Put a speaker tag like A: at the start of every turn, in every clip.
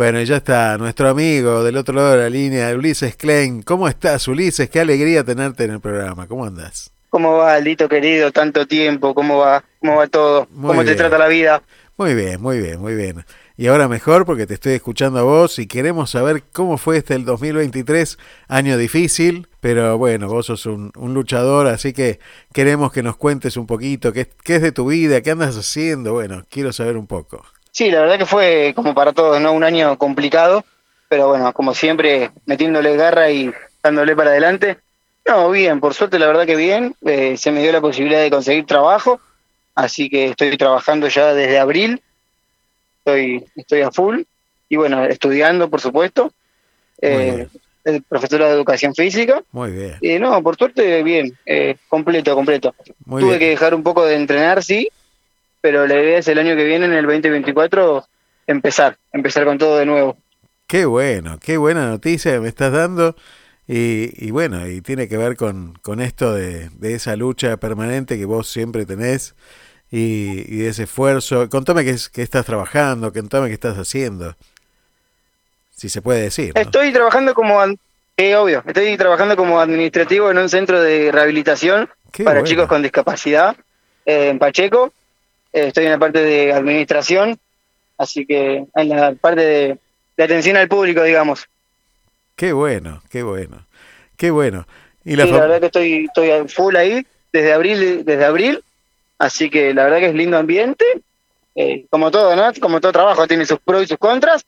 A: Bueno, ya está nuestro amigo del otro lado de la línea, Ulises Klein. ¿Cómo estás, Ulises? Qué alegría tenerte en el programa. ¿Cómo andas?
B: ¿Cómo va, Aldito querido? Tanto tiempo, ¿cómo va? ¿Cómo va todo? ¿Cómo te trata la vida?
A: Muy bien, muy bien, muy bien. Y ahora mejor porque te estoy escuchando a vos y queremos saber cómo fue este el 2023, año difícil, pero bueno, vos sos un, luchador, así que queremos que nos cuentes un poquito qué, qué es de tu vida, qué andas haciendo, bueno, quiero saber un poco.
B: Sí, la verdad que fue como para todos, ¿no? Un año complicado, pero bueno, como siempre, metiéndole garra y dándole para adelante. No, bien, por suerte la verdad que bien. Eh, se me dio la posibilidad de conseguir trabajo, así que estoy trabajando ya desde abril. Estoy, estoy a full y bueno, estudiando, por supuesto. Eh, el profesor de educación física.
A: Muy bien.
B: Y no, por suerte bien, eh, completo, completo. Tuve que dejar un poco de entrenar, sí, pero la idea es el año que viene, en el 2024, empezar, empezar con todo de nuevo.
A: Qué bueno, qué buena noticia me estás dando. Y, bueno, y tiene que ver con, con esto de, esa lucha permanente que vos siempre tenés y, de ese esfuerzo. Contame qué, qué estás trabajando, contame qué estás haciendo. Si se puede decir.
B: Estoy trabajando como, eh, obvio, estoy trabajando como administrativo en un centro de rehabilitación para chicos con discapacidad eh, en Pacheco. Eh, estoy en la parte de administración, así que en la parte de, atención al público, digamos.
A: Qué bueno, qué bueno, qué bueno.
B: Y la, verdad que estoy, estoy full ahí desde abril, desde abril, así que la verdad que es lindo ambiente, eh, como todo, ¿no? Como todo trabajo tiene sus pros y sus contras,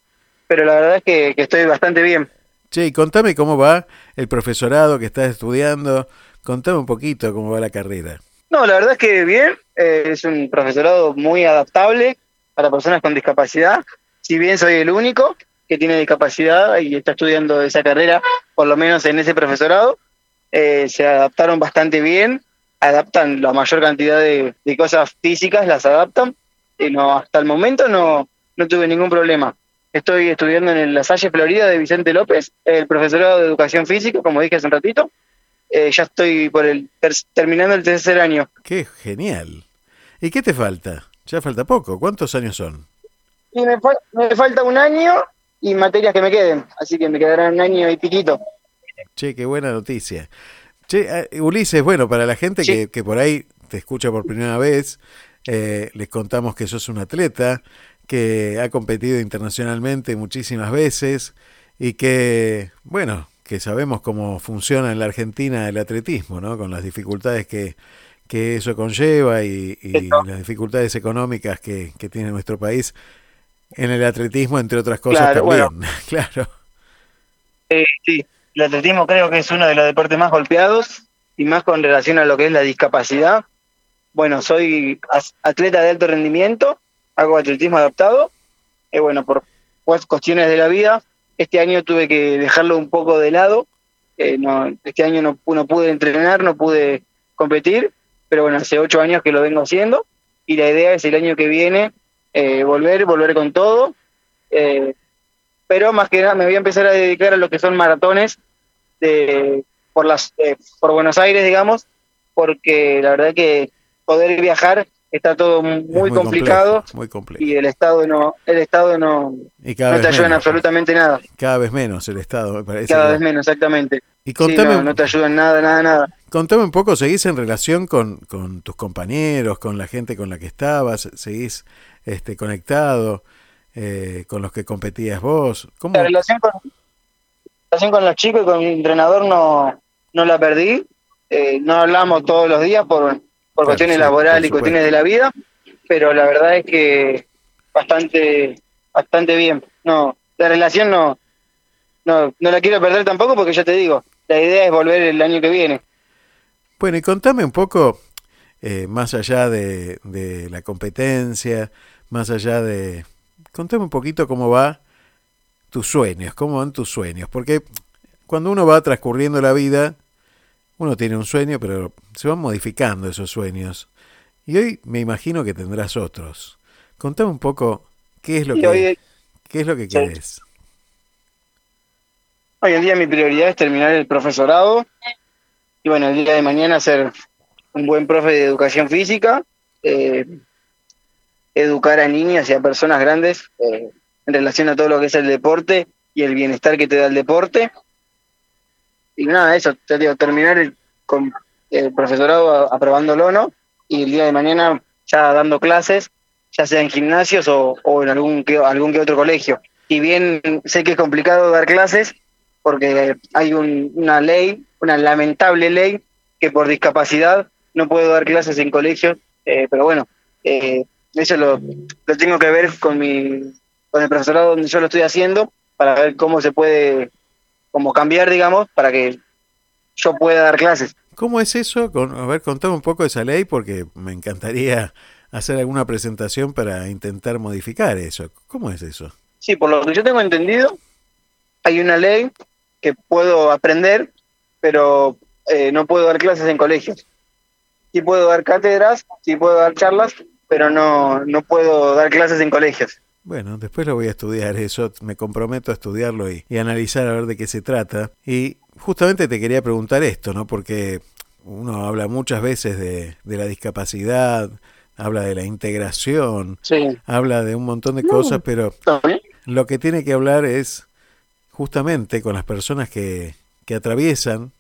B: pero la verdad es que, que estoy bastante bien.
A: Che, y contame cómo va el profesorado que estás estudiando, contame un poquito cómo va la carrera.
B: No, la verdad es que bien, eh, es un profesorado muy adaptable para personas con discapacidad. Si bien soy el único que tiene discapacidad y está estudiando esa carrera, por lo menos en ese profesorado, eh, se adaptaron bastante bien, adaptan la mayor cantidad de, cosas físicas, las adaptan. Y no, hasta el momento no, no tuve ningún problema. Estoy estudiando en La Salle Florida de Vicente López, el profesorado de educación física, como dije hace un ratito, eh, ya estoy por el terminando el tercer año.
A: Qué genial. ¿Y qué te falta? Ya falta poco. ¿Cuántos años son?
B: Y me, falta un año y materias que me queden, así que me quedarán un año y piquito.
A: Che, qué buena noticia. Che, eh, Ulises, bueno, para la gente que, por ahí te escucha por primera vez, eh, les contamos que sos un atleta que ha competido internacionalmente muchísimas veces y que, bueno, que sabemos cómo funciona en la Argentina el atletismo, ¿no? Con las dificultades que, que eso conlleva y, las dificultades económicas que, tiene nuestro país en el atletismo, entre otras cosas también, claro.
B: sí, el atletismo creo que es uno de los deportes más golpeados y más con relación a lo que es la discapacidad. Bueno, soy atleta de alto rendimiento, hago atletismo adaptado, y bueno, por cuestiones de la vida este año tuve que dejarlo un poco de lado. Eh, no, este año no, pude entrenar, no pude competir, pero bueno, hace ocho años que lo vengo haciendo y la idea es el año que viene eh, volver, volver con todo. Eh, pero más que nada me voy a empezar a dedicar a lo que son maratones de, por, las, por Buenos Aires, digamos, porque la verdad que poder viajar está todo muy, complicado
A: muy
B: y el Estado no el Estado no, no te ayuda en absolutamente nada.
A: Cada vez menos el Estado, me parece.
B: Cada vez menos, exactamente.
A: Y contame,
B: no, te ayuda en nada, nada, nada.
A: Contame un poco, ¿seguís en relación con, con tus compañeros, con la gente con la que estabas? ¿Seguís este, conectado eh, con los que competías vos?
B: ¿Cómo? La relación con, relación con los chicos y con mi entrenador no, no la perdí. Eh, no hablamos todos los días por por cuestiones laborales y cuestiones de la vida, pero la verdad es que bastante, bastante bien. No, la relación no, no, no la quiero perder tampoco porque ya te digo, la idea es volver el año que viene.
A: Bueno, y contame un poco, eh, más allá de, de la competencia, más allá de... Contame un poquito cómo va tus sueños, cómo van tus sueños, porque cuando uno va transcurriendo la vida, uno tiene un sueño, pero se van modificando esos sueños. Y hoy me imagino que tendrás otros. Contame un poco qué es lo que qué es lo que quieres.
B: Hoy en día mi prioridad es terminar el profesorado y bueno, el día de mañana ser un buen profe de educación física, eh, educar a niñas y a personas grandes, eh, en relación a todo lo que es el deporte y el bienestar que te da el deporte. Y nada, eso, te digo, terminar con el profesorado aprobándolo, ¿no? Y el día de mañana ya dando clases, ya sea en gimnasios o, en algún que, algún que otro colegio. Y bien sé que es complicado dar clases porque hay una ley, una lamentable ley, que por discapacidad no puedo dar clases en colegios, eh, pero bueno, eh, eso lo, lo tengo que ver con mi con el profesorado donde yo lo estoy haciendo para ver cómo se puede como cambiar, digamos, para que yo pueda dar clases.
A: ¿Cómo es eso? a ver, contame un poco de esa ley porque me encantaría hacer alguna presentación para intentar modificar eso. ¿Cómo es eso?
B: Sí, por lo que yo tengo entendido, hay una ley que puedo aprender, pero eh, no puedo dar clases en colegios. Sí puedo dar cátedras, sí puedo dar charlas, pero no, no puedo dar clases en colegios.
A: Bueno, después lo voy a estudiar, eso me comprometo a estudiarlo y, analizar a ver de qué se trata. Y justamente te quería preguntar esto, ¿no? Porque uno habla muchas veces de, la discapacidad, habla de la integración, habla de un montón de cosas, pero lo que tiene que hablar es justamente con las personas que, que atraviesan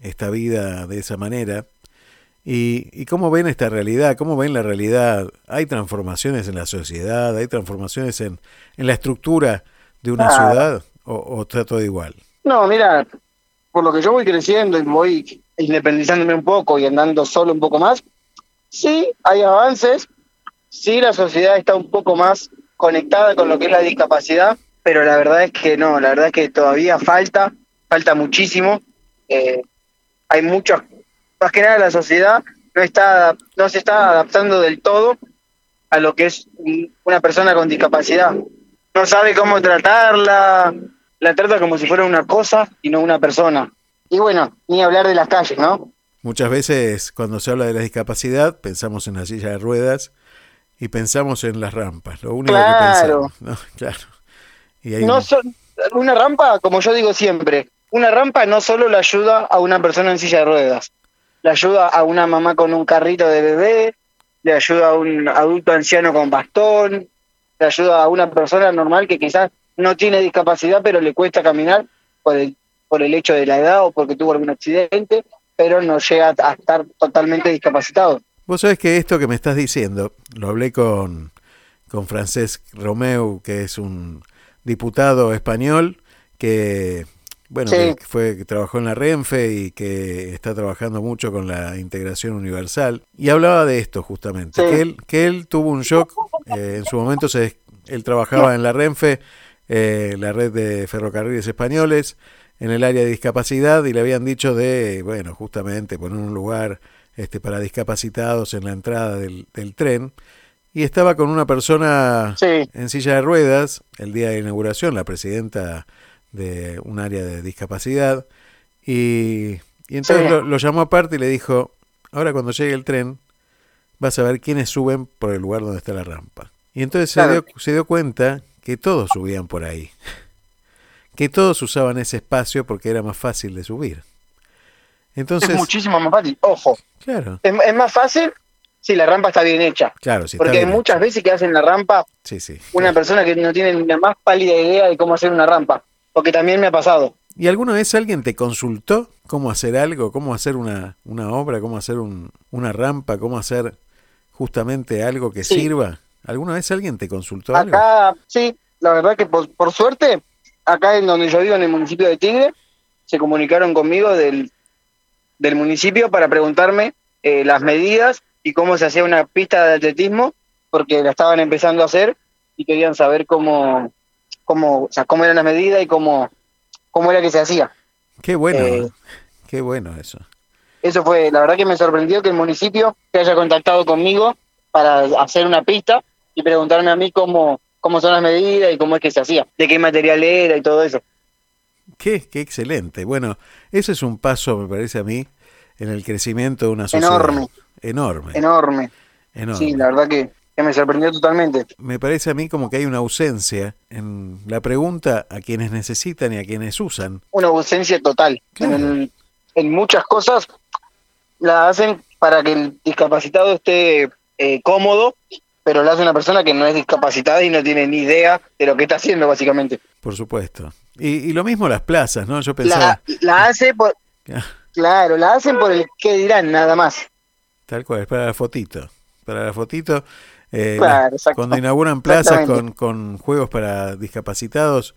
A: esta vida de esa manera ¿Y, cómo ven esta realidad? ¿Cómo ven la realidad? ¿Hay transformaciones en la sociedad? ¿Hay transformaciones en, la estructura de una ciudad? ¿O, está todo igual?
B: No, mira, por lo que yo voy creciendo y voy independizándome un poco y andando solo un poco más, sí, hay avances, sí, la sociedad está un poco más conectada con lo que es la discapacidad, pero la verdad es que no, la verdad es que todavía falta, falta muchísimo. Eh, hay muchos más que nada la sociedad no está no se está adaptando del todo a lo que es una persona con discapacidad. No sabe cómo tratarla, la trata como si fuera una cosa y no una persona. Y bueno, ni hablar de las calles, ¿no?
A: Muchas veces cuando se habla de la discapacidad pensamos en la silla de ruedas y pensamos en las rampas, lo único que pensamos. ¿no? Claro.
B: Y no una rampa, como yo digo siempre, una rampa no solo le ayuda a una persona en silla de ruedas, le ayuda a una mamá con un carrito de bebé, le ayuda a un adulto anciano con bastón, le ayuda a una persona normal que quizás no tiene discapacidad pero le cuesta caminar por el, por el hecho de la edad o porque tuvo algún accidente, pero no llega a estar totalmente discapacitado.
A: Vos sabés que esto que me estás diciendo, lo hablé con, con Francesc Romeu, que es un diputado español que bueno, que fue que trabajó en la Renfe y que está trabajando mucho con la integración universal. Y hablaba de esto justamente, que, él, que él tuvo un shock, eh, en su momento se, él trabajaba en la Renfe, eh, la red de ferrocarriles españoles, en el área de discapacidad y le habían dicho de, bueno, justamente poner un lugar este, para discapacitados en la entrada del, del tren. Y estaba con una persona en silla de ruedas el día de inauguración, la presidenta de un área de discapacidad. Y, entonces lo, llamó aparte y le dijo, ahora cuando llegue el tren, vas a ver quiénes suben por el lugar donde está la rampa. Y entonces se, dio, se dio cuenta que todos subían por ahí. Que todos usaban ese espacio porque era más fácil de subir. Entonces,
B: es muchísimo más fácil. Ojo. Claro. Es, más fácil si la rampa está bien hecha. Claro, Porque hay muchas veces que hacen la rampa sí, sí, una persona que no tiene la más pálida idea de cómo hacer una rampa porque también me ha pasado.
A: ¿Y alguna vez alguien te consultó cómo hacer algo, cómo hacer una, una obra, cómo hacer un, una rampa, cómo hacer justamente algo que sirva? ¿Alguna vez alguien te consultó
B: acá, Sí, la verdad que por, suerte, acá en donde yo vivo, en el municipio de Tigre, se comunicaron conmigo del, del municipio para preguntarme eh, las medidas y cómo se hacía una pista de atletismo, porque la estaban empezando a hacer y querían saber cómo, cómo, o sea, cómo eran las medidas y cómo, cómo era que se hacía.
A: Qué bueno, eh, qué bueno eso.
B: Eso fue, la verdad que me sorprendió que el municipio se haya contactado conmigo para hacer una pista y preguntarme a mí cómo, cómo son las medidas y cómo es que se hacía, de qué material era y todo eso.
A: Qué, qué excelente. Bueno, ese es un paso, me parece a mí, en el crecimiento de una sociedad.
B: Enorme.
A: Enorme.
B: Enorme. Enorme. Sí, la verdad que que me sorprendió totalmente.
A: Me parece a mí como que hay una ausencia en la pregunta a quienes necesitan y a quienes usan.
B: Una ausencia total. En, muchas cosas la hacen para que el discapacitado esté eh, cómodo, pero lo hace una persona que no es discapacitada y no tiene ni idea de lo que está haciendo, básicamente.
A: Por supuesto. Y, lo mismo las plazas, ¿no? Yo pensaba...
B: La, hace por... claro, la hacen por el que dirán, nada más.
A: Tal cual, para la fotito. Para la fotito. Eh, cuando inauguran plazas con, con juegos para discapacitados,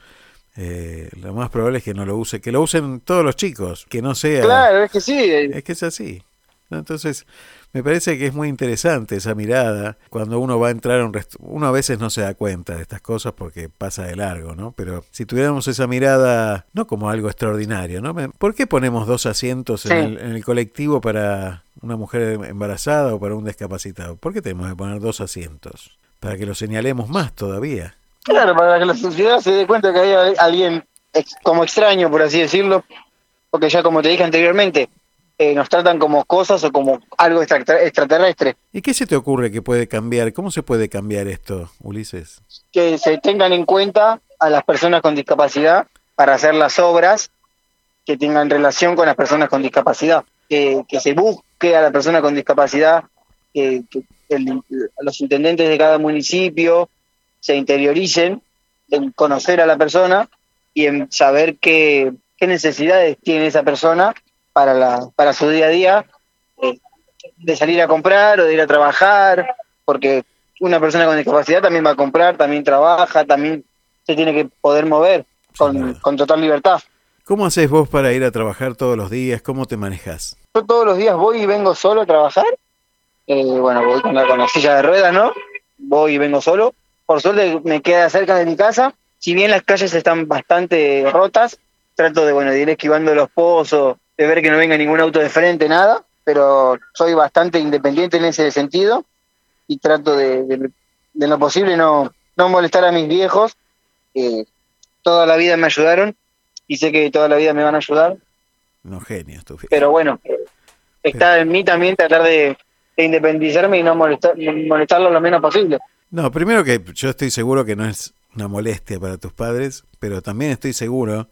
A: eh, lo más probable es que no lo use, que lo usen todos los chicos, que no sea.
B: Claro, es que sí.
A: Es que es así. Entonces, me parece que es muy interesante esa mirada. Cuando uno va a entrar a un uno a veces no se da cuenta de estas cosas porque pasa de largo, ¿no? Pero si tuviéramos esa mirada, no como algo extraordinario, ¿no? ¿Por qué ponemos dos asientos en, el, colectivo para una mujer embarazada o para un discapacitado? ¿Por qué tenemos que poner dos asientos? Para que lo señalemos más todavía.
B: Claro, para que la sociedad se dé cuenta que hay alguien como extraño, por así decirlo, porque ya como te dije anteriormente, eh, nos tratan como cosas o como algo extraterrestre.
A: ¿Y qué se te ocurre que puede cambiar? ¿Cómo se puede cambiar esto, Ulises?
B: Que se tengan en cuenta a las personas con discapacidad para hacer las obras que tengan relación con las personas con discapacidad, que, se busque a la persona con discapacidad, que, los intendentes de cada municipio se interioricen en conocer a la persona y en saber qué, qué necesidades tiene esa persona para, la, para su día a día, eh, de salir a comprar o de ir a trabajar, porque una persona con discapacidad también va a comprar, también trabaja, también se tiene que poder mover con, con total libertad.
A: ¿Cómo haces vos para ir a trabajar todos los días? ¿Cómo te manejas?
B: Yo todos los días voy y vengo solo a trabajar. Eh, bueno, voy con la, con la silla de ruedas, ¿no? Voy y vengo solo. Por suerte me queda cerca de mi casa. Si bien las calles están bastante rotas, trato de, bueno, de ir esquivando los pozos, de ver que no venga ningún auto de frente, nada, pero soy bastante independiente en ese sentido y trato de, de, lo posible no, no molestar a mis viejos. que toda la vida me ayudaron y sé que toda la vida me van a ayudar.
A: No, genio,
B: Pero bueno, está en mí también tratar de, independizarme y no molestar, molestarlo lo menos posible.
A: No, primero que yo estoy seguro que no es una molestia para tus padres, pero también estoy seguro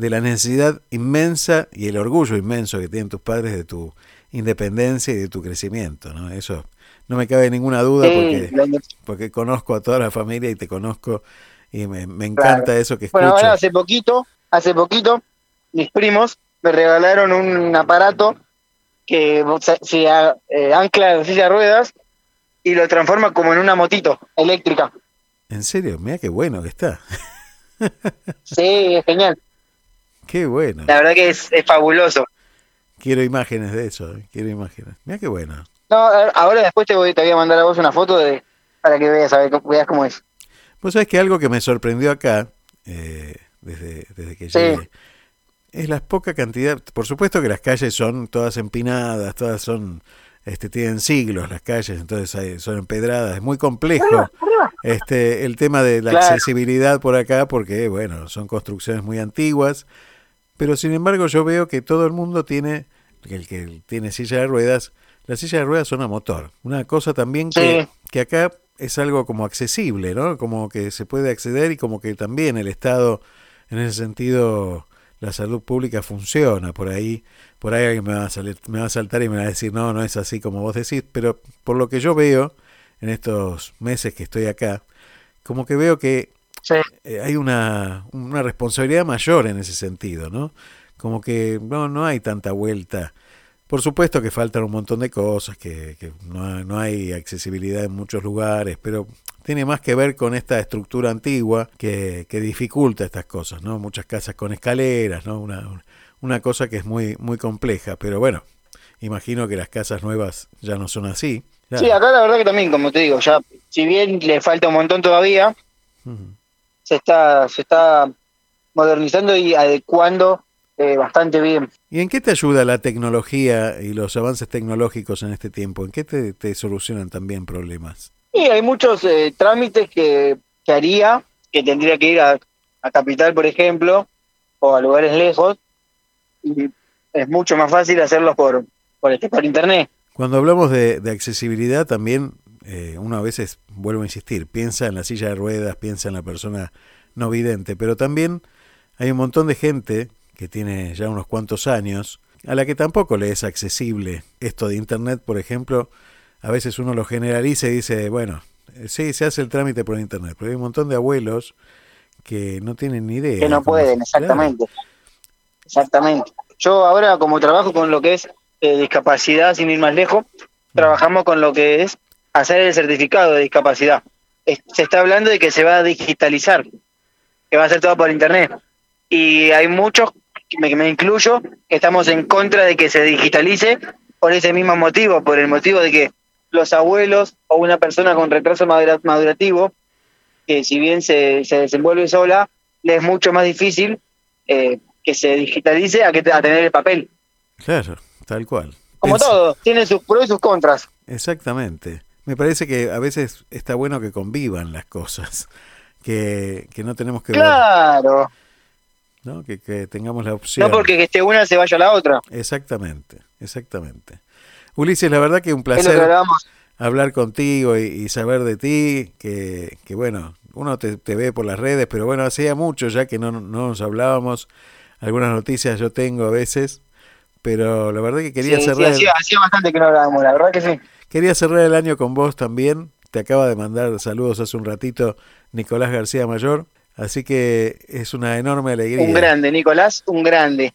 A: de la necesidad inmensa y el orgullo inmenso que tienen tus padres de tu independencia y de tu crecimiento, ¿no? Eso no me cabe ninguna duda porque, porque conozco a toda la familia y te conozco y me, encanta eso que escucho.
B: Bueno, ahora hace poquito, hace poquito, mis primos me regalaron un aparato que se, eh, ancla en silla de ruedas y lo transforma como en una motito eléctrica.
A: ¿En serio? Mira qué bueno que está.
B: sí, es genial.
A: Qué bueno.
B: La verdad que es, fabuloso.
A: Quiero imágenes de eso, eh, quiero imágenes. Mira qué bueno.
B: No, ahora después te voy, te voy a mandar a vos una foto de, para que veas, a ver, veas cómo es.
A: Vos sabés que algo que me sorprendió acá, eh, desde, desde que llegué, es la poca cantidad, por supuesto que las calles son todas empinadas, todas son, este, tienen siglos las calles, entonces son empedradas, es muy complejo este, el tema de la accesibilidad por acá, porque bueno, son construcciones muy antiguas, pero sin embargo yo veo que todo el mundo tiene, el que tiene silla de ruedas, las sillas de ruedas son a motor. Una cosa también que, que acá es algo como accesible, ¿no? Como que se puede acceder y como que también el Estado, en ese sentido, la salud pública funciona. Por ahí, por ahí alguien me va a, salir, me va a saltar y me va a decir, no, no es así como vos decís, pero por lo que yo veo en estos meses que estoy acá, como que veo que eh, hay una, una responsabilidad mayor en ese sentido, ¿no? Como que no, no hay tanta vuelta. Por supuesto que faltan un montón de cosas, que, que no, no, hay accesibilidad en muchos lugares, pero tiene más que ver con esta estructura antigua que, que dificulta estas cosas, ¿no? Muchas casas con escaleras, ¿no? Una, una cosa que es muy, muy compleja, pero bueno, imagino que las casas nuevas ya no son así.
B: Sí, acá la verdad que también, como te digo, ya si bien le falta un montón todavía, se está se está modernizando y adecuando eh, bastante bien.
A: ¿Y en qué te ayuda la tecnología y los avances tecnológicos en este tiempo? ¿En qué te, solucionan también problemas?
B: Sí, hay muchos eh, trámites que, que, haría, que tendría que ir a, a Capital, por ejemplo, o a lugares lejos, y es mucho más fácil hacerlos por, por, este, por internet.
A: Cuando hablamos de, accesibilidad también eh, uno a veces, vuelvo a insistir, piensa en la silla de ruedas, piensa en la persona no vidente, pero también hay un montón de gente que tiene ya unos cuantos años, a la que tampoco le es accesible esto de Internet, por ejemplo, a veces uno lo generaliza y dice, bueno, Eh, sí, se hace el trámite por internet, pero hay un montón de abuelos que no tienen ni idea.
B: Que no pueden, exactamente. Exactamente. Yo ahora, como trabajo con lo que es eh, discapacidad, sin ir más lejos, mm. trabajamos con lo que es hacer el certificado de discapacidad. se está hablando de que se va a digitalizar, que va a ser todo por internet. Y hay muchos, que me incluyo, que estamos en contra de que se digitalice por ese mismo motivo, por el motivo de que los abuelos o una persona con retraso madurativo, que si bien se, se desenvuelve sola, le es mucho más difícil eh, que se digitalice a, que, a tener el papel.
A: Claro, tal cual.
B: Como todo, tiene sus pros y sus contras.
A: Exactamente. Me parece que a veces está bueno que convivan las cosas, que, que no tenemos que...
B: Claro.
A: ¿no? Que, que, tengamos la opción.
B: No porque que esté una se vaya a la otra.
A: Exactamente, exactamente. Ulises, la verdad que un placer hablar contigo y, saber de ti, que, que bueno, uno te, ve por las redes, pero bueno, hacía mucho ya que no, nos hablábamos, algunas noticias yo tengo a veces, pero la verdad que quería cerrar...
B: hacía, bastante que no hablábamos, la verdad que sí.
A: Quería cerrar el año con vos también, te acaba de mandar saludos hace un ratito Nicolás García Mayor, así que es una enorme alegría.
B: Un grande, Nicolás, un grande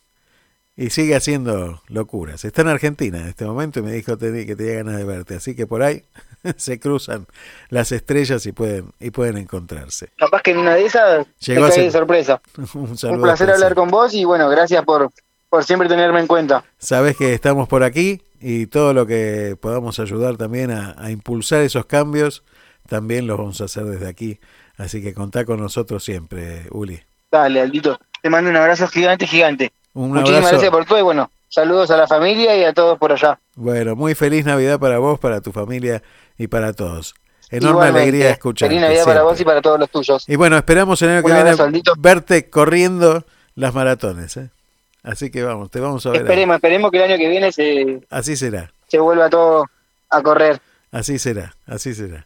A: y sigue haciendo locuras. Está en Argentina en este momento y me dijo que tenía ganas de verte, así que por ahí se cruzan las estrellas y pueden y pueden encontrarse.
B: Capaz que en una de esas Llegó de sorpresa. Un, placer hablar con vos y bueno, gracias por, por siempre tenerme en cuenta.
A: Sabes que estamos por aquí y todo lo que podamos ayudar también a, a impulsar esos cambios, también los vamos a hacer desde aquí. Así que contá con nosotros siempre, Uli.
B: Dale, Aldito. Te mando un abrazo gigante, gigante. Muchísimas gracias por todo y bueno, saludos a la familia y a todos por allá.
A: Bueno, muy feliz Navidad para vos, para tu familia y para todos. Enorme alegría escuchar.
B: Feliz Navidad para vos y para todos los tuyos.
A: Y bueno, esperamos el año que viene verte corriendo las maratones. ¿eh? Así que vamos, te vamos a ver.
B: Esperemos, esperemos que el año que viene se,
A: así será.
B: se vuelva todo a correr.
A: Así será, así será.